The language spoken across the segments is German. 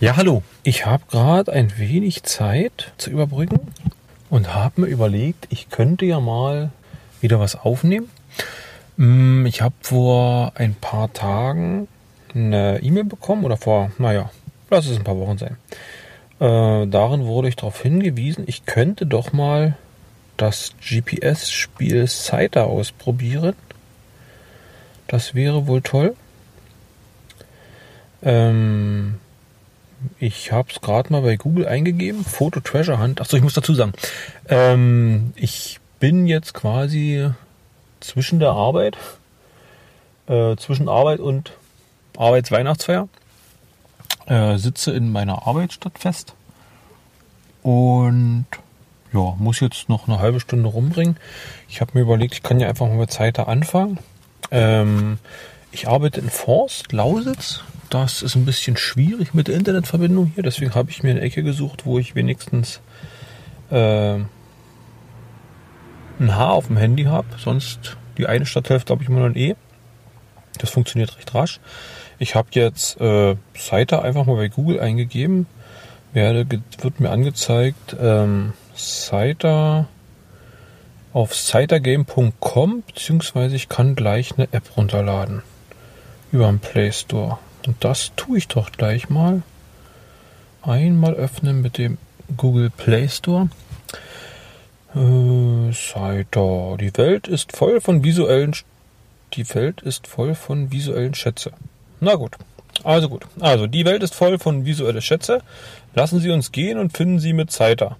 Ja, hallo. Ich habe gerade ein wenig Zeit zu überbrücken und habe mir überlegt, ich könnte ja mal wieder was aufnehmen. Mm, ich habe vor ein paar Tagen eine E-Mail bekommen oder vor, naja, lass es ein paar Wochen sein. Äh, darin wurde ich darauf hingewiesen, ich könnte doch mal das GPS-Spiel Scyther ausprobieren. Das wäre wohl toll. Ähm, ich habe es gerade mal bei Google eingegeben. Foto Treasure Hunt. Achso, ich muss dazu sagen, ähm, ich bin jetzt quasi zwischen der Arbeit, äh, zwischen Arbeit und Arbeitsweihnachtsfeier. Äh, sitze in meiner Arbeitsstadt fest und ja, muss jetzt noch eine halbe Stunde rumbringen. Ich habe mir überlegt, ich kann ja einfach mal mit Zeit da anfangen. Ähm, ich arbeite in Forst, Lausitz. Das ist ein bisschen schwierig mit der Internetverbindung hier. Deswegen habe ich mir eine Ecke gesucht, wo ich wenigstens äh, ein Haar auf dem Handy habe. Sonst die eine Stadthälfte habe ich immer noch ein E. Das funktioniert recht rasch. Ich habe jetzt äh, Seite einfach mal bei Google eingegeben. Werde, wird mir angezeigt, ähm, Seite auf scythergame.com, beziehungsweise ich kann gleich eine App runterladen über den Play Store. Und das tue ich doch gleich mal. Einmal öffnen mit dem Google Play Store. Äh. Die Welt ist voll von visuellen. Die Welt ist voll von visuellen Schätze. Na gut. Also gut. Also die Welt ist voll von visuellen Schätze. Lassen Sie uns gehen und finden Sie mit Zeiter.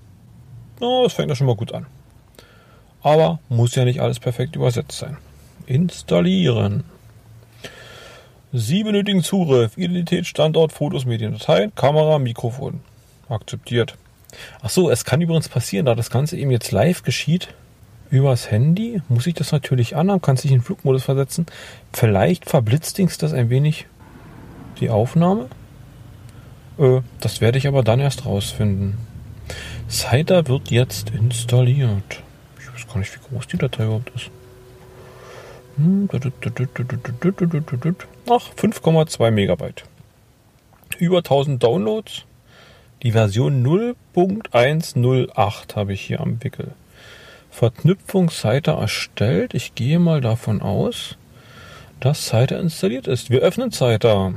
Oh, das fängt ja schon mal gut an. Aber muss ja nicht alles perfekt übersetzt sein. Installieren. Sie benötigen Zugriff, Identität, Standort, Fotos, Medien, Dateien, Kamera, Mikrofon. Akzeptiert. Ach so, es kann übrigens passieren, da das Ganze eben jetzt live geschieht, übers Handy, muss ich das natürlich anhaben, kann sich in Flugmodus versetzen. Vielleicht verblitzdings das ein wenig die Aufnahme. Äh, das werde ich aber dann erst rausfinden. Cider wird jetzt installiert. Ich weiß gar nicht, wie groß die Datei überhaupt ist. Ach, 5,2 Megabyte. Über 1000 Downloads. Die Version 0.108 habe ich hier am Wickel. Verknüpfungsseite erstellt. Ich gehe mal davon aus, dass Seite installiert ist. Wir öffnen Seite.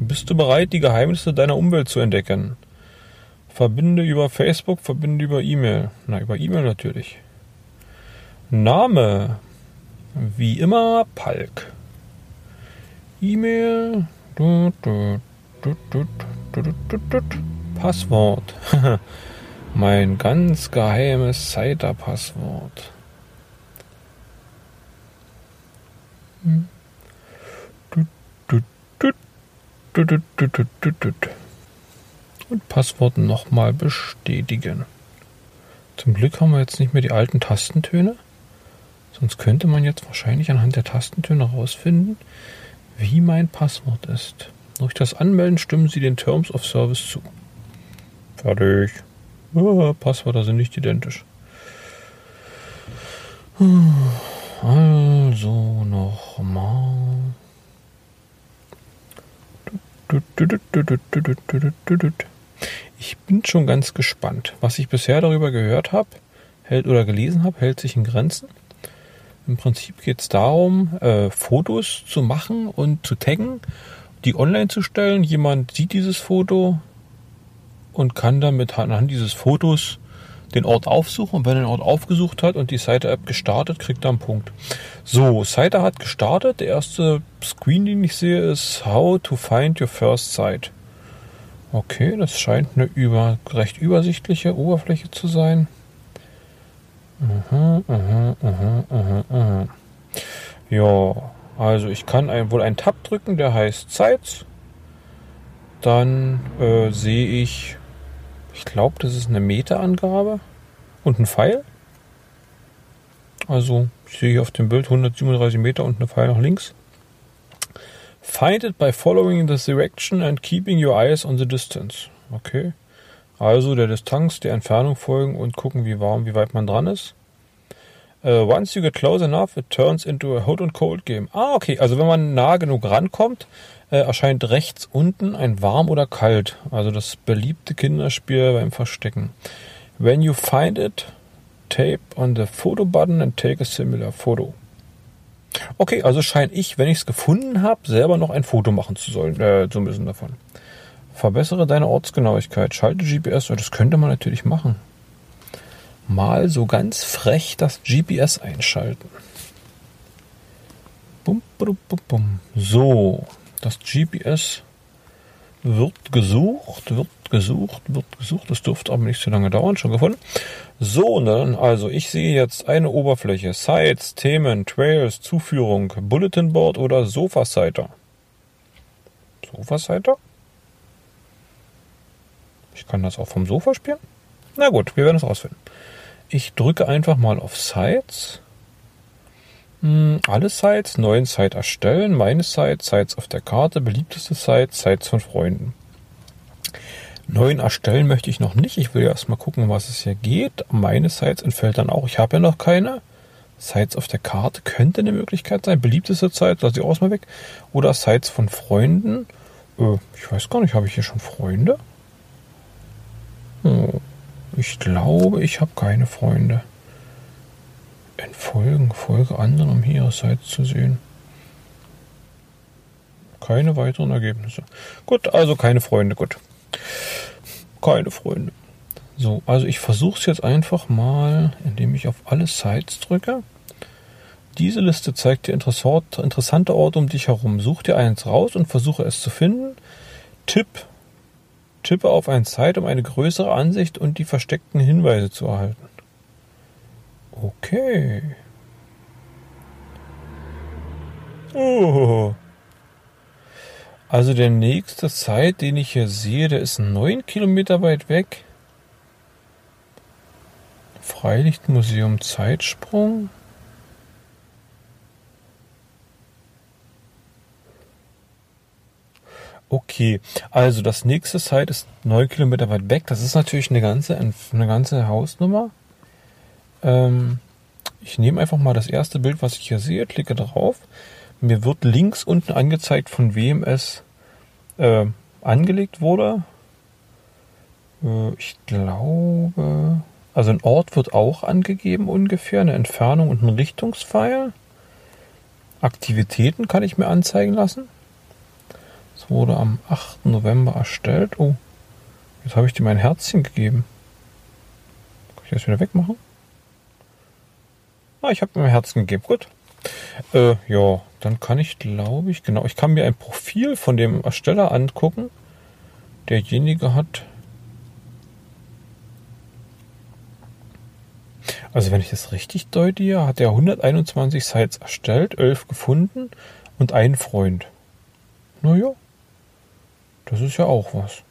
Bist du bereit, die Geheimnisse deiner Umwelt zu entdecken? Verbinde über Facebook, verbinde über E-Mail. Na, über E-Mail natürlich. Name. Wie immer Palk. E-Mail. Passwort. mein ganz geheimes Cider-Passwort. Und Passwort nochmal bestätigen. Zum Glück haben wir jetzt nicht mehr die alten Tastentöne. Sonst könnte man jetzt wahrscheinlich anhand der Tastentöne herausfinden, wie mein Passwort ist. Durch das Anmelden stimmen Sie den Terms of Service zu. Fertig. Oh, Passwörter sind nicht identisch. Also nochmal. Ich bin schon ganz gespannt. Was ich bisher darüber gehört habe, hält oder gelesen habe, hält sich in Grenzen. Im Prinzip geht es darum, äh, Fotos zu machen und zu taggen, die online zu stellen. Jemand sieht dieses Foto und kann dann mit anhand dieses Fotos den Ort aufsuchen. Und wenn er den Ort aufgesucht hat und die Seite-App gestartet, kriegt er einen Punkt. So, Seite hat gestartet. Der erste Screen, den ich sehe, ist How to find your first site. Okay, das scheint eine über, recht übersichtliche Oberfläche zu sein. Mhm, mhm, mhm, mhm, mhm. Ja, also ich kann ein, wohl einen Tab drücken, der heißt Sites. Dann äh, sehe ich, ich glaube, das ist eine Meterangabe und ein Pfeil. Also ich sehe hier auf dem Bild 137 Meter und eine Pfeil nach links. Find it by following the direction and keeping your eyes on the distance. Okay. Also der Distanz, der Entfernung folgen und gucken, wie warm, wie weit man dran ist. Uh, once you get close enough, it turns into a hot and cold game. Ah, okay. Also wenn man nah genug rankommt, äh, erscheint rechts unten ein warm oder kalt. Also das beliebte Kinderspiel beim Verstecken. When you find it, tape on the photo button and take a similar photo. Okay, also scheine ich, wenn ich es gefunden habe, selber noch ein Foto machen zu sollen, äh, zu müssen davon. Verbessere deine Ortsgenauigkeit, schalte GPS, das könnte man natürlich machen. Mal so ganz frech das GPS einschalten. Bum, bum, bum, so, das GPS wird gesucht, wird gesucht, wird gesucht. Das dürfte aber nicht so lange dauern, schon gefunden. So, dann, also ich sehe jetzt eine Oberfläche. Sites, Themen, Trails, Zuführung, Bulletin Board oder Sofa-Siter. Sofa-Siter? Ich kann das auch vom Sofa spielen? Na gut, wir werden es rausfinden. Ich drücke einfach mal auf Sites. Hm, alle Sites, neuen Site erstellen, meine Sites, Sites auf der Karte, beliebteste Sites, Sites von Freunden. Neuen erstellen möchte ich noch nicht. Ich will ja erstmal gucken, was es hier geht. Meine Sites entfällt dann auch. Ich habe ja noch keine. Sites auf der Karte könnte eine Möglichkeit sein. Beliebteste Sites, lasse ich auch mal weg. Oder Sites von Freunden. Äh, ich weiß gar nicht, habe ich hier schon Freunde? Hm, ich glaube, ich habe keine Freunde. Entfolgen, folge anderen, um hier ihre Sites zu sehen. Keine weiteren Ergebnisse. Gut, also keine Freunde, gut. Keine Freunde. So, also ich versuche es jetzt einfach mal, indem ich auf alle Sites drücke. Diese Liste zeigt dir interessante Orte um dich herum. Such dir eins raus und versuche es zu finden. Tipp. Tippe auf ein Site, um eine größere Ansicht und die versteckten Hinweise zu erhalten. Okay. Oh. Also der nächste Site, den ich hier sehe, der ist neun Kilometer weit weg. Freilichtmuseum Zeitsprung. Okay, also das nächste Site ist neun Kilometer weit weg. Das ist natürlich eine ganze, eine ganze Hausnummer. Ähm, ich nehme einfach mal das erste Bild, was ich hier sehe, klicke drauf. Mir wird links unten angezeigt, von wem es äh, angelegt wurde. Äh, ich glaube, also ein Ort wird auch angegeben ungefähr, eine Entfernung und ein Richtungspfeil. Aktivitäten kann ich mir anzeigen lassen. Es wurde am 8. November erstellt. Oh, jetzt habe ich dir mein Herzchen gegeben. Kann ich das wieder wegmachen? Ah, ich habe mir mein Herzen gegeben. Gut. Äh, ja, dann kann ich, glaube ich, genau, ich kann mir ein Profil von dem Ersteller angucken. Derjenige hat. Also wenn ich das richtig deute, hat er 121 Sites erstellt, 11 gefunden und einen Freund. Naja, das ist ja auch was.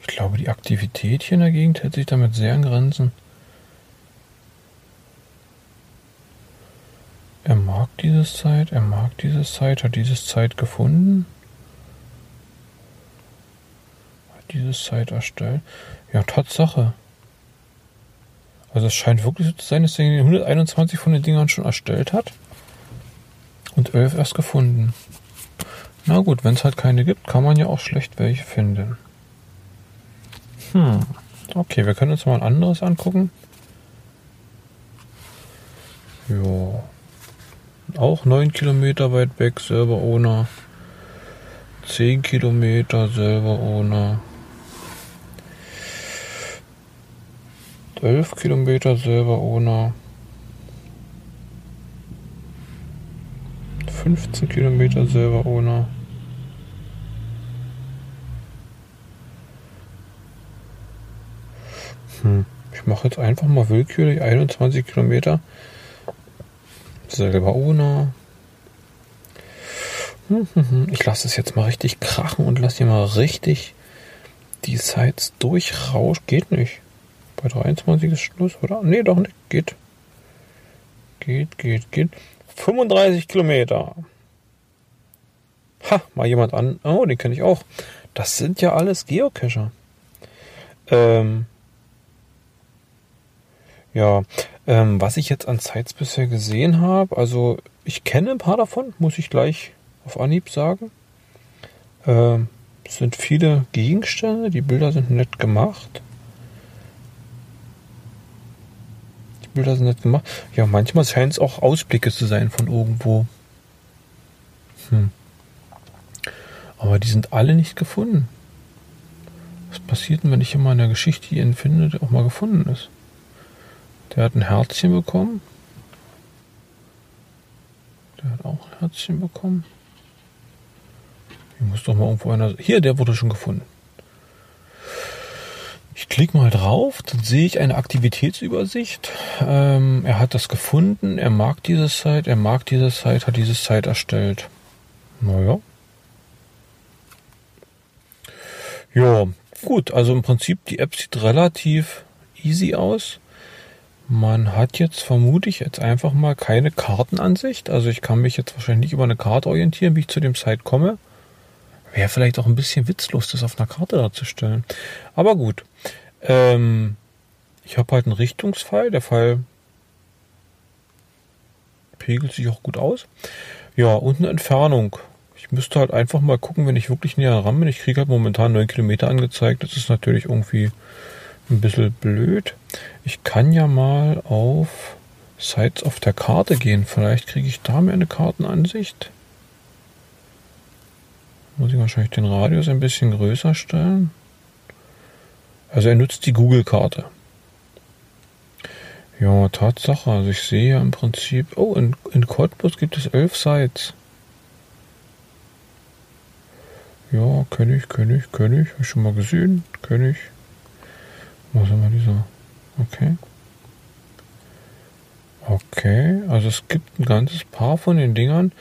Ich glaube, die Aktivität hier in der Gegend hält sich damit sehr an Grenzen. Er mag dieses Zeit, er mag dieses Zeit, hat dieses Zeit gefunden. Hat dieses Zeit erstellt. Ja, Tatsache. Also es scheint wirklich so zu sein, dass er 121 von den Dingern schon erstellt hat. Und 11 erst gefunden. Na gut, wenn es halt keine gibt, kann man ja auch schlecht welche finden. Hm. Okay, wir können uns mal ein anderes angucken. Ja. Auch 9 Kilometer weit weg, selber ohne. 10 Kilometer selber ohne. 11 Kilometer selber ohne. 15 Kilometer selber ohne. Hm. Ich mache jetzt einfach mal willkürlich 21 Kilometer selber ohne. Ich lasse es jetzt mal richtig krachen und lasse hier mal richtig die Sites durchrauschen. Geht nicht. Bei 23 ist Schluss, oder? Nee, doch nicht. Geht. Geht, geht, geht. 35 Kilometer. Ha, mal jemand an. Oh, den kenne ich auch. Das sind ja alles Geocacher. Ähm, ja, ähm, was ich jetzt an Sites bisher gesehen habe, also ich kenne ein paar davon, muss ich gleich auf Anhieb sagen. Ähm, es sind viele Gegenstände, die Bilder sind nett gemacht. Bilder sind nett gemacht. Ja, manchmal scheint es auch Ausblicke zu sein von irgendwo. Hm. Aber die sind alle nicht gefunden. Was passiert denn, wenn ich immer eine Geschichte jeden finde, die auch mal gefunden ist? Der hat ein Herzchen bekommen. Der hat auch ein Herzchen bekommen. Hier muss doch mal irgendwo einer. Hier, der wurde schon gefunden. Klicke mal drauf, dann sehe ich eine Aktivitätsübersicht. Ähm, er hat das gefunden, er mag diese Site, er mag diese Site, hat diese Site erstellt. Naja. Ja, gut, also im Prinzip die App sieht relativ easy aus. Man hat jetzt vermute ich jetzt einfach mal keine Kartenansicht. Also ich kann mich jetzt wahrscheinlich nicht über eine Karte orientieren, wie ich zu dem Site komme. Wäre vielleicht auch ein bisschen witzlos, das auf einer Karte darzustellen. Aber gut. Ähm, ich habe halt einen Richtungspfeil. Der Pfeil pegelt sich auch gut aus. Ja, und eine Entfernung. Ich müsste halt einfach mal gucken, wenn ich wirklich näher ran bin. Ich kriege halt momentan 9 Kilometer angezeigt. Das ist natürlich irgendwie ein bisschen blöd. Ich kann ja mal auf Sites auf der Karte gehen. Vielleicht kriege ich da mehr eine Kartenansicht. Muss ich wahrscheinlich den Radius ein bisschen größer stellen. Also er nutzt die Google-Karte. Ja, Tatsache. Also ich sehe ja im Prinzip. Oh, in, in Cottbus gibt es elf Sites. Ja, König, König, König. Habe ich schon mal gesehen. König. Wo sind wir dieser? Okay. Okay, also es gibt ein ganzes paar von den Dingern.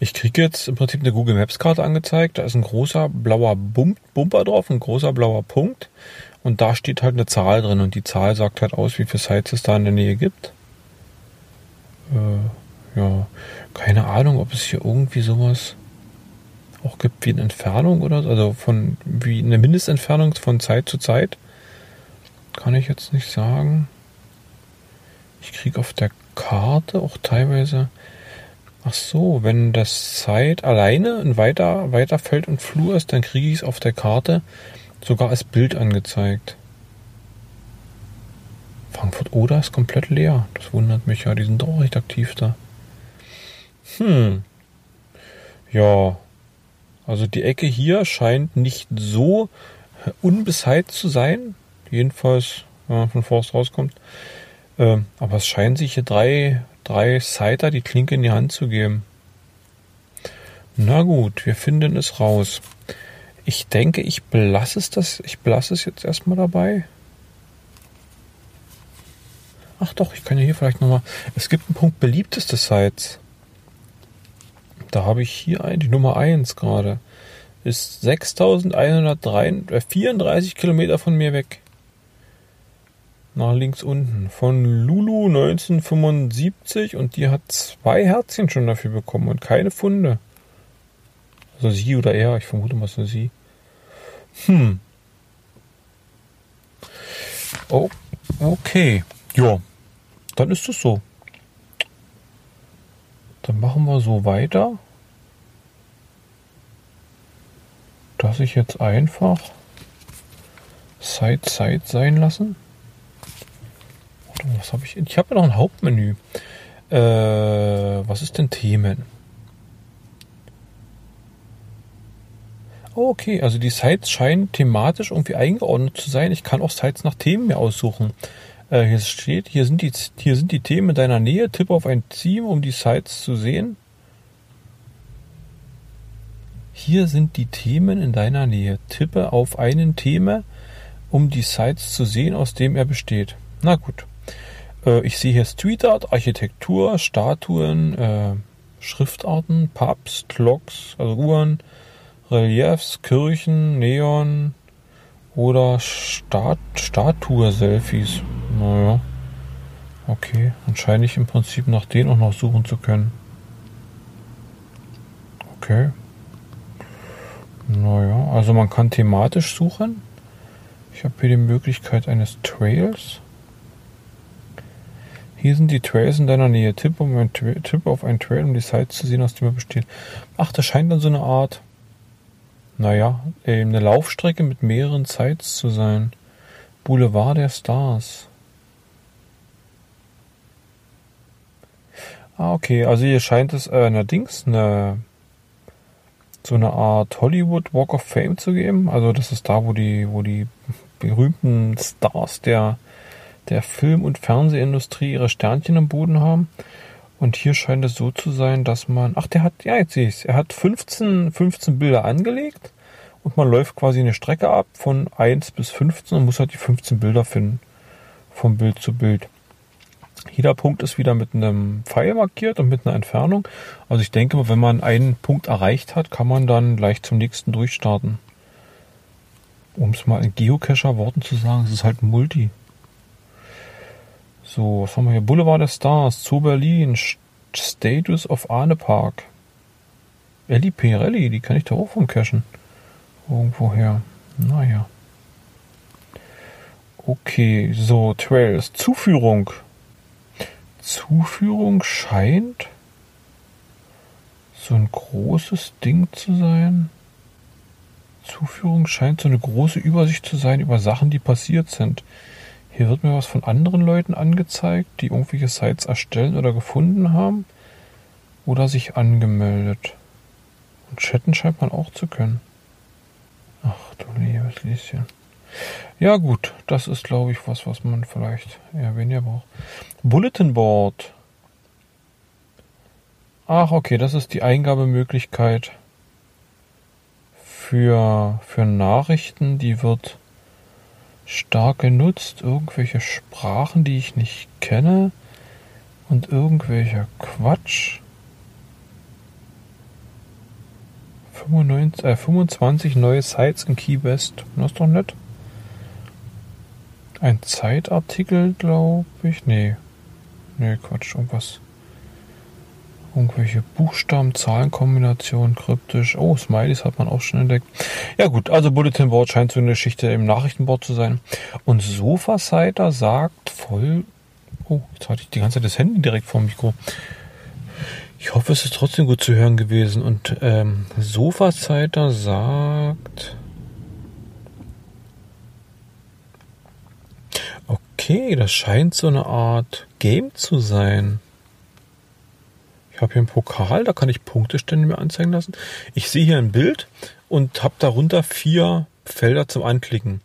Ich kriege jetzt im Prinzip eine Google Maps Karte angezeigt. Da ist ein großer blauer Bump Bumper drauf, ein großer blauer Punkt. Und da steht halt eine Zahl drin und die Zahl sagt halt aus, wie viele Sites es da in der Nähe gibt. Äh, ja, keine Ahnung, ob es hier irgendwie sowas auch gibt wie eine Entfernung oder so. Also von wie eine Mindestentfernung von Zeit zu Zeit. Kann ich jetzt nicht sagen. Ich kriege auf der Karte auch teilweise. Ach so, wenn das Zeit alleine ein weiter, weiter Feld und Flur ist, dann kriege ich es auf der Karte sogar als Bild angezeigt. Frankfurt Oder ist komplett leer. Das wundert mich ja. Die sind auch recht aktiv da. Hm. Ja. Also die Ecke hier scheint nicht so unbesheizt zu sein. Jedenfalls, wenn man von Forst rauskommt. Ähm, aber es scheinen sich hier drei, drei Siter die Klinke in die Hand zu geben. Na gut, wir finden es raus. Ich denke, ich belasse es das, ich belasse es jetzt erstmal dabei. Ach doch, ich kann ja hier vielleicht nochmal. Es gibt einen Punkt beliebteste Sites. Da habe ich hier ein, die Nummer 1 gerade. Ist 6134 Kilometer von mir weg nach links unten. Von Lulu 1975 und die hat zwei Herzchen schon dafür bekommen und keine Funde. Also sie oder er, ich vermute mal so sie. Hm. Oh, okay. Ja, dann ist es so. Dann machen wir so weiter, dass ich jetzt einfach Side Side sein lassen was habe ich? Ich habe ja noch ein Hauptmenü. Äh, was ist denn Themen? Oh, okay, also die Sites scheinen thematisch irgendwie eingeordnet zu sein. Ich kann auch Sites nach Themen mir aussuchen. Äh, hier steht, hier sind, die, hier sind die Themen in deiner Nähe. Tippe auf ein Team, um die Sites zu sehen. Hier sind die Themen in deiner Nähe. Tippe auf einen Thema, um die Sites zu sehen, aus dem er besteht. Na gut. Äh, ich sehe hier Street Art, Architektur, Statuen, äh, Schriftarten, Pubs, Clocks, also Uhren, Reliefs, Kirchen, Neon oder Stat Statue-Selfies. Naja. Okay, dann scheine ich im Prinzip nach denen auch noch suchen zu können. Okay. Naja, also man kann thematisch suchen. Ich habe hier die Möglichkeit eines Trails. Hier sind die Trails in deiner Nähe. Tipp, um ein Tipp auf einen Trail, um die Sites zu sehen, aus dem er besteht. Ach, das scheint dann so eine Art, naja, eine Laufstrecke mit mehreren Sites zu sein. Boulevard der Stars. Ah, okay. Also hier scheint es äh, allerdings eine so eine Art Hollywood Walk of Fame zu geben. Also das ist da, wo die, wo die berühmten Stars der, der Film- und Fernsehindustrie ihre Sternchen am Boden haben. Und hier scheint es so zu sein, dass man, ach, der hat, ja, jetzt sehe ich Er hat 15, 15 Bilder angelegt und man läuft quasi eine Strecke ab von 1 bis 15 und muss halt die 15 Bilder finden. Vom Bild zu Bild. Jeder Punkt ist wieder mit einem Pfeil markiert und mit einer Entfernung. Also ich denke, wenn man einen Punkt erreicht hat, kann man dann gleich zum nächsten durchstarten. Um es mal in Geocacher-Worten zu sagen, es ist halt ein Multi. So, was haben wir hier? Boulevard der Stars, zu Berlin, Status of Arne Park. Ellie Pirelli, die kann ich da auch vom Cachen. Irgendwoher. Naja. Okay, so, Trails. Zuführung. Zuführung scheint so ein großes Ding zu sein. Zuführung scheint so eine große Übersicht zu sein über Sachen, die passiert sind. Hier wird mir was von anderen Leuten angezeigt, die irgendwelche Sites erstellen oder gefunden haben oder sich angemeldet. Und chatten scheint man auch zu können. Ach du liebes Lieschen. Ja gut, das ist glaube ich was, was man vielleicht eher weniger braucht. Bulletin Board. Ach okay, das ist die Eingabemöglichkeit für, für Nachrichten. Die wird stark genutzt. Irgendwelche Sprachen, die ich nicht kenne. Und irgendwelcher Quatsch. 95, äh, 25 neue Sites in Key West. Das ist doch nett. Ein Zeitartikel, glaube ich. Nee. Nee, Quatsch, irgendwas. Irgendwelche Buchstaben, Zahlenkombinationen, kryptisch. Oh, Smileys hat man auch schon entdeckt. Ja gut, also Bulletin Board scheint so eine Geschichte im Nachrichtenboard zu sein. Und Sofa-Sider sagt voll... Oh, jetzt hatte ich die ganze Zeit das Handy direkt vor dem Mikro. Ich hoffe, es ist trotzdem gut zu hören gewesen. Und ähm, Sofa-Sider sagt... Okay, das scheint so eine Art Game zu sein. Habe hier einen Pokal, da kann ich Punktestände mir anzeigen lassen. Ich sehe hier ein Bild und habe darunter vier Felder zum Anklicken.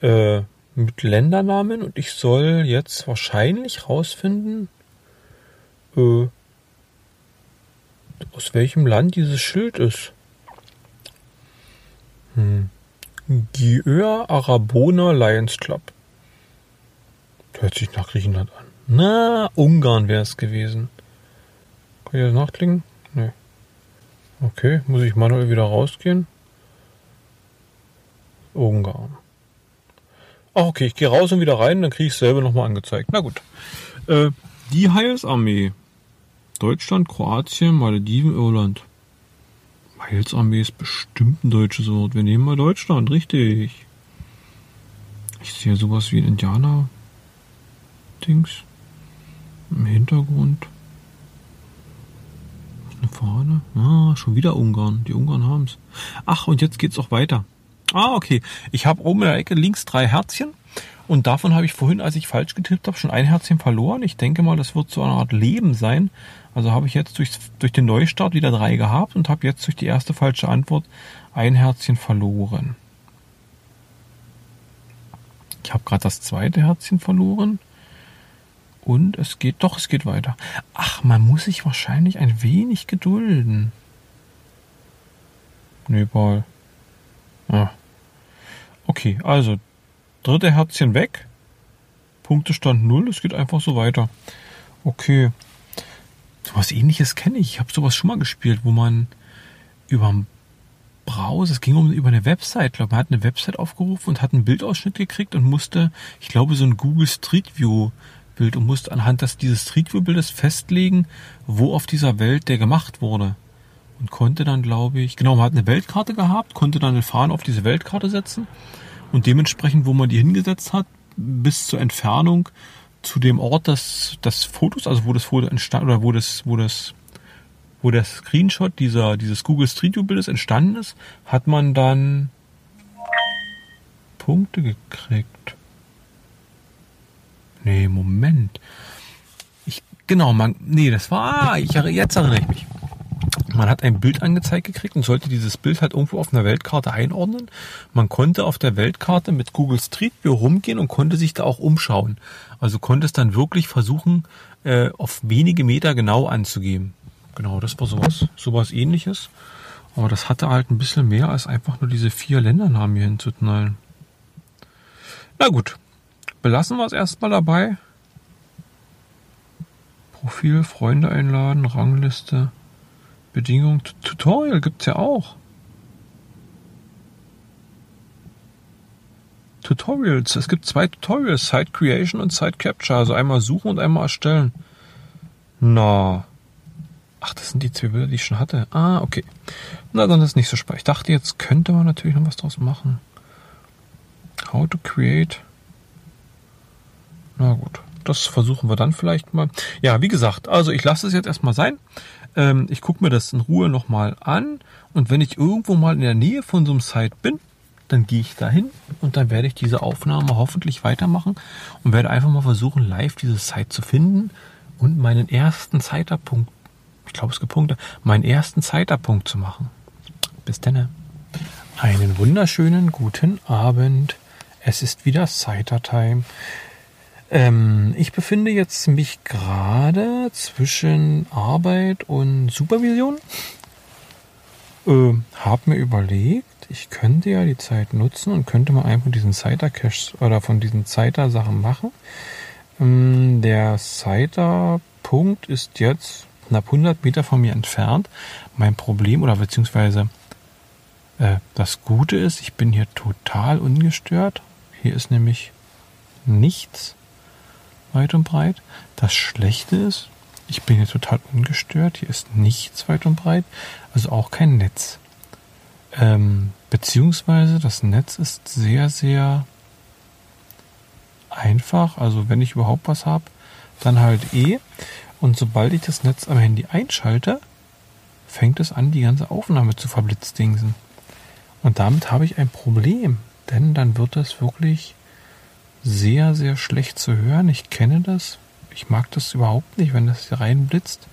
Äh, mit Ländernamen und ich soll jetzt wahrscheinlich rausfinden, äh, aus welchem Land dieses Schild ist. Hm. Gieur Arabona Lions Club. Hört sich nach Griechenland an. Na, Ungarn wäre es gewesen. Kann ich das nachklicken? Nee. Okay, muss ich manuell wieder rausgehen? Ungarn. Ach, okay, ich gehe raus und wieder rein, dann kriege ich es selber nochmal angezeigt. Na gut. Äh, die Heilsarmee. Deutschland, Kroatien, Malediven, Irland. Heilsarmee ist bestimmt ein deutsches Wort. Wir nehmen mal Deutschland, richtig. Ich sehe sowas wie ein Indianer. Dings. Im Hintergrund. Fahne. Ah, schon wieder Ungarn. Die Ungarn haben es. Ach, und jetzt geht's auch weiter. Ah, okay. Ich habe oben in der Ecke links drei Herzchen. Und davon habe ich vorhin, als ich falsch getippt habe, schon ein Herzchen verloren. Ich denke mal, das wird so eine Art Leben sein. Also habe ich jetzt durch, durch den Neustart wieder drei gehabt und habe jetzt durch die erste falsche Antwort ein Herzchen verloren. Ich habe gerade das zweite Herzchen verloren. Und es geht, doch, es geht weiter. Ach, man muss sich wahrscheinlich ein wenig gedulden. Nepal. Ah. Okay, also, dritte Herzchen weg. Punktestand 0, es geht einfach so weiter. Okay. Sowas ähnliches kenne ich. Ich habe sowas schon mal gespielt, wo man über Browser, es ging um über eine Website, ich glaube, man hat eine Website aufgerufen und hat einen Bildausschnitt gekriegt und musste, ich glaube, so ein Google Street View Bild und musst anhand des, dieses Street View Bildes festlegen, wo auf dieser Welt der gemacht wurde. Und konnte dann, glaube ich, genau, man hat eine Weltkarte gehabt, konnte dann eine Fahne auf diese Weltkarte setzen und dementsprechend, wo man die hingesetzt hat, bis zur Entfernung zu dem Ort des, des Fotos, also wo das Foto entstand oder wo das, wo das, wo der Screenshot dieser, dieses Google Street View Bildes entstanden ist, hat man dann Punkte gekriegt. Nee, Moment. Ich, genau, man, nee, das war, ich, jetzt erinnere ich mich. Man hat ein Bild angezeigt gekriegt und sollte dieses Bild halt irgendwo auf einer Weltkarte einordnen. Man konnte auf der Weltkarte mit Google Street View rumgehen und konnte sich da auch umschauen. Also konnte es dann wirklich versuchen, äh, auf wenige Meter genau anzugeben. Genau, das war sowas, sowas ähnliches. Aber das hatte halt ein bisschen mehr als einfach nur diese vier Ländernamen hier hinzuknallen. Na gut, belassen wir es erstmal dabei. Profil, Freunde einladen, Rangliste, Bedingungen, Tutorial gibt es ja auch. Tutorials. Es gibt zwei Tutorials, Site Creation und Site Capture. Also einmal suchen und einmal erstellen. Na. Ach, das sind die zwei Bilder, die ich schon hatte. Ah, okay. Na, dann ist nicht so spannend. Ich dachte, jetzt könnte man natürlich noch was draus machen. How to create. Na gut, das versuchen wir dann vielleicht mal. Ja, wie gesagt, also ich lasse es jetzt erstmal sein. Ähm, ich gucke mir das in Ruhe nochmal an und wenn ich irgendwo mal in der Nähe von so einem Site bin, dann gehe ich dahin und dann werde ich diese Aufnahme hoffentlich weitermachen und werde einfach mal versuchen, live diese Site zu finden und meinen ersten Zeiterpunkt, ich glaube es gibt Punkte, meinen ersten Zeiterpunkt zu machen. Bis dann. Einen wunderschönen guten Abend. Es ist wieder Citer-Time. Ähm, ich befinde jetzt mich gerade zwischen Arbeit und Supervision. Äh, hab mir überlegt, ich könnte ja die Zeit nutzen und könnte mal einfach diesen Citer-Cache oder von diesen Citer-Sachen machen. Ähm, der Citer-Punkt ist jetzt knapp 100 Meter von mir entfernt. Mein Problem oder beziehungsweise äh, das Gute ist, ich bin hier total ungestört. Hier ist nämlich nichts weit und breit. Das Schlechte ist, ich bin hier total ungestört. Hier ist nichts weit und breit, also auch kein Netz. Ähm, beziehungsweise das Netz ist sehr, sehr einfach. Also wenn ich überhaupt was habe, dann halt eh. Und sobald ich das Netz am Handy einschalte, fängt es an, die ganze Aufnahme zu verblitzdingsen. Und damit habe ich ein Problem, denn dann wird es wirklich sehr, sehr schlecht zu hören. Ich kenne das. Ich mag das überhaupt nicht, wenn das hier reinblitzt.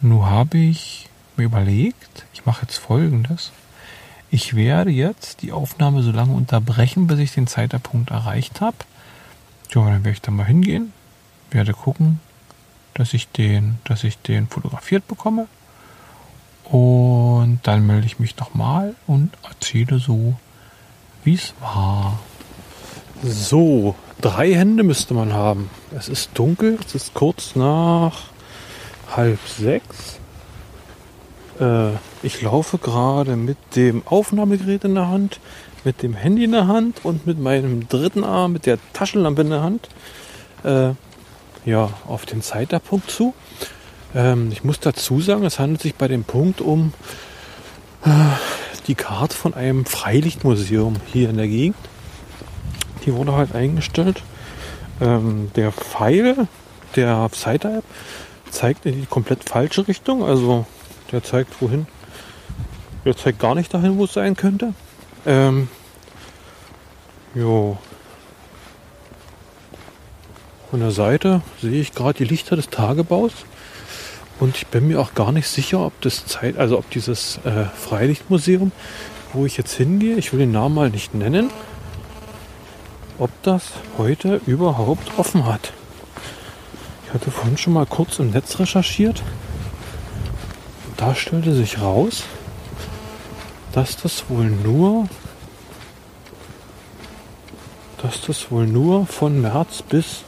Nur habe ich mir überlegt, ich mache jetzt folgendes. Ich werde jetzt die Aufnahme so lange unterbrechen, bis ich den Zeitpunkt erreicht habe. Ja, dann werde ich da mal hingehen, werde gucken, dass ich den, dass ich den fotografiert bekomme. Und dann melde ich mich nochmal und erzähle so, wie es war. So, drei Hände müsste man haben. Es ist dunkel, es ist kurz nach halb sechs. Äh, ich laufe gerade mit dem Aufnahmegerät in der Hand, mit dem Handy in der Hand und mit meinem dritten Arm, mit der Taschenlampe in der Hand, äh, ja, auf den Zeitpunkt zu. Ähm, ich muss dazu sagen, es handelt sich bei dem Punkt um äh, die Karte von einem Freilichtmuseum hier in der Gegend. Die wurde halt eingestellt. Ähm, der Pfeil der Site-App zeigt in die komplett falsche Richtung. Also der zeigt wohin. Der zeigt gar nicht dahin, wo es sein könnte. Ähm, jo. Von der Seite sehe ich gerade die Lichter des Tagebaus. Und ich bin mir auch gar nicht sicher, ob das Zeit, also ob dieses äh, Freilichtmuseum, wo ich jetzt hingehe, ich will den Namen mal nicht nennen, ob das heute überhaupt offen hat. Ich hatte vorhin schon mal kurz im Netz recherchiert. Da stellte sich raus, dass das wohl nur, dass das wohl nur von März bis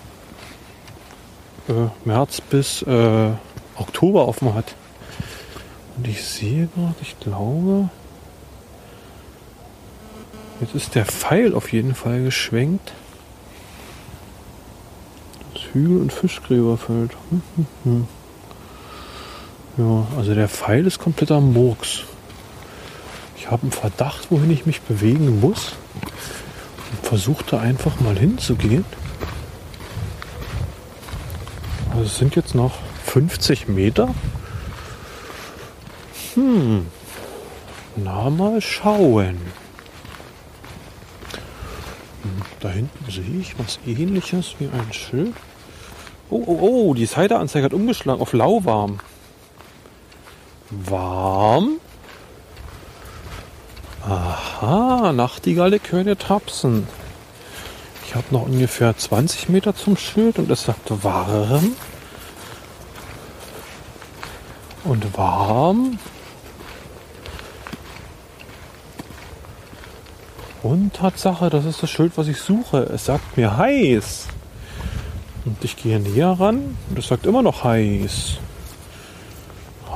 äh, März bis äh, Oktober offen hat. Und ich sehe gerade, ich glaube, Jetzt ist der Pfeil auf jeden Fall geschwenkt. Das Hügel- und Fischgräberfeld. Hm, hm, hm. Ja, also der Pfeil ist kompletter Murks. Ich habe einen Verdacht, wohin ich mich bewegen muss. Und versuchte einfach mal hinzugehen. Also es sind jetzt noch 50 Meter. Hm. Na, mal schauen. Hm, Da hinten sehe ich was ähnliches wie ein Schild. Oh, oh, oh, die Seiteanzeige hat umgeschlagen auf lauwarm. Warm? Aha, Nachtigalle können tapsen. Ich habe noch ungefähr 20 Meter zum Schild und es sagt warm. Und warm. Und Tatsache, das ist das Schild, was ich suche. Es sagt mir heiß. Und ich gehe näher ran und es sagt immer noch heiß.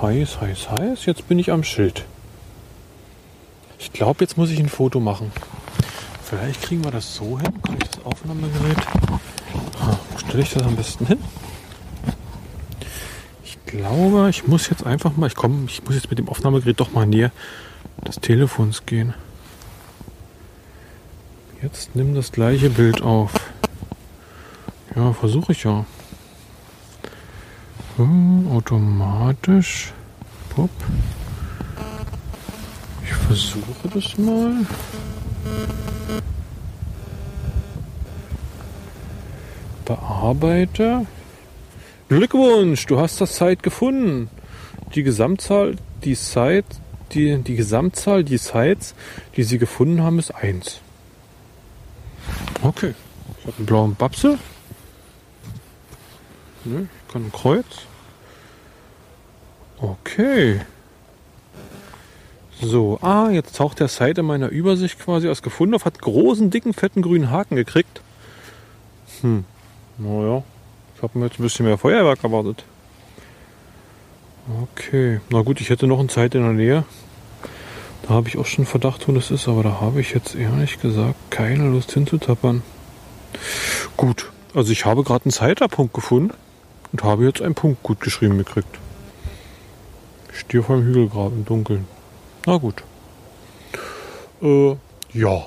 Heiß, heiß, heiß. Jetzt bin ich am Schild. Ich glaube, jetzt muss ich ein Foto machen. Vielleicht kriegen wir das so hin. Kann ich das Aufnahmegerät? Ah, Wo stelle ich das am besten hin? Ich glaube, ich muss jetzt einfach mal, ich komme, ich muss jetzt mit dem Aufnahmegerät doch mal näher des Telefons gehen. Jetzt nimm das gleiche Bild auf. Ja, versuche ich ja. Hm, automatisch. Pop. Ich versuche das mal. Bearbeite. Glückwunsch, du hast das Site gefunden. Die Gesamtzahl, die Site, die, die Gesamtzahl, die Sites, die sie gefunden haben, ist 1. Okay. Ich habe einen blauen Babse. Ne, ich kann ein Kreuz. Okay. So, ah, jetzt taucht der Site in meiner Übersicht quasi aus gefunden auf, hat großen, dicken, fetten grünen Haken gekriegt. Hm, naja, ich habe mir jetzt ein bisschen mehr Feuerwerk erwartet. Okay, na gut, ich hätte noch eine Zeit in der Nähe. Da habe ich auch schon Verdacht, wo das ist, aber da habe ich jetzt ehrlich gesagt keine Lust hinzutappern. Gut, also ich habe gerade einen Zeiterpunkt gefunden und habe jetzt einen Punkt gut geschrieben gekriegt. Stier vor dem Hügelgraben im Dunkeln. Na gut. Äh, ja.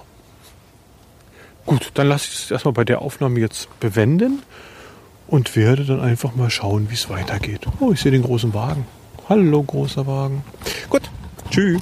Gut, dann lasse ich es erstmal bei der Aufnahme jetzt bewenden und werde dann einfach mal schauen, wie es weitergeht. Oh, ich sehe den großen Wagen. Hallo, großer Wagen. Gut, tschüss.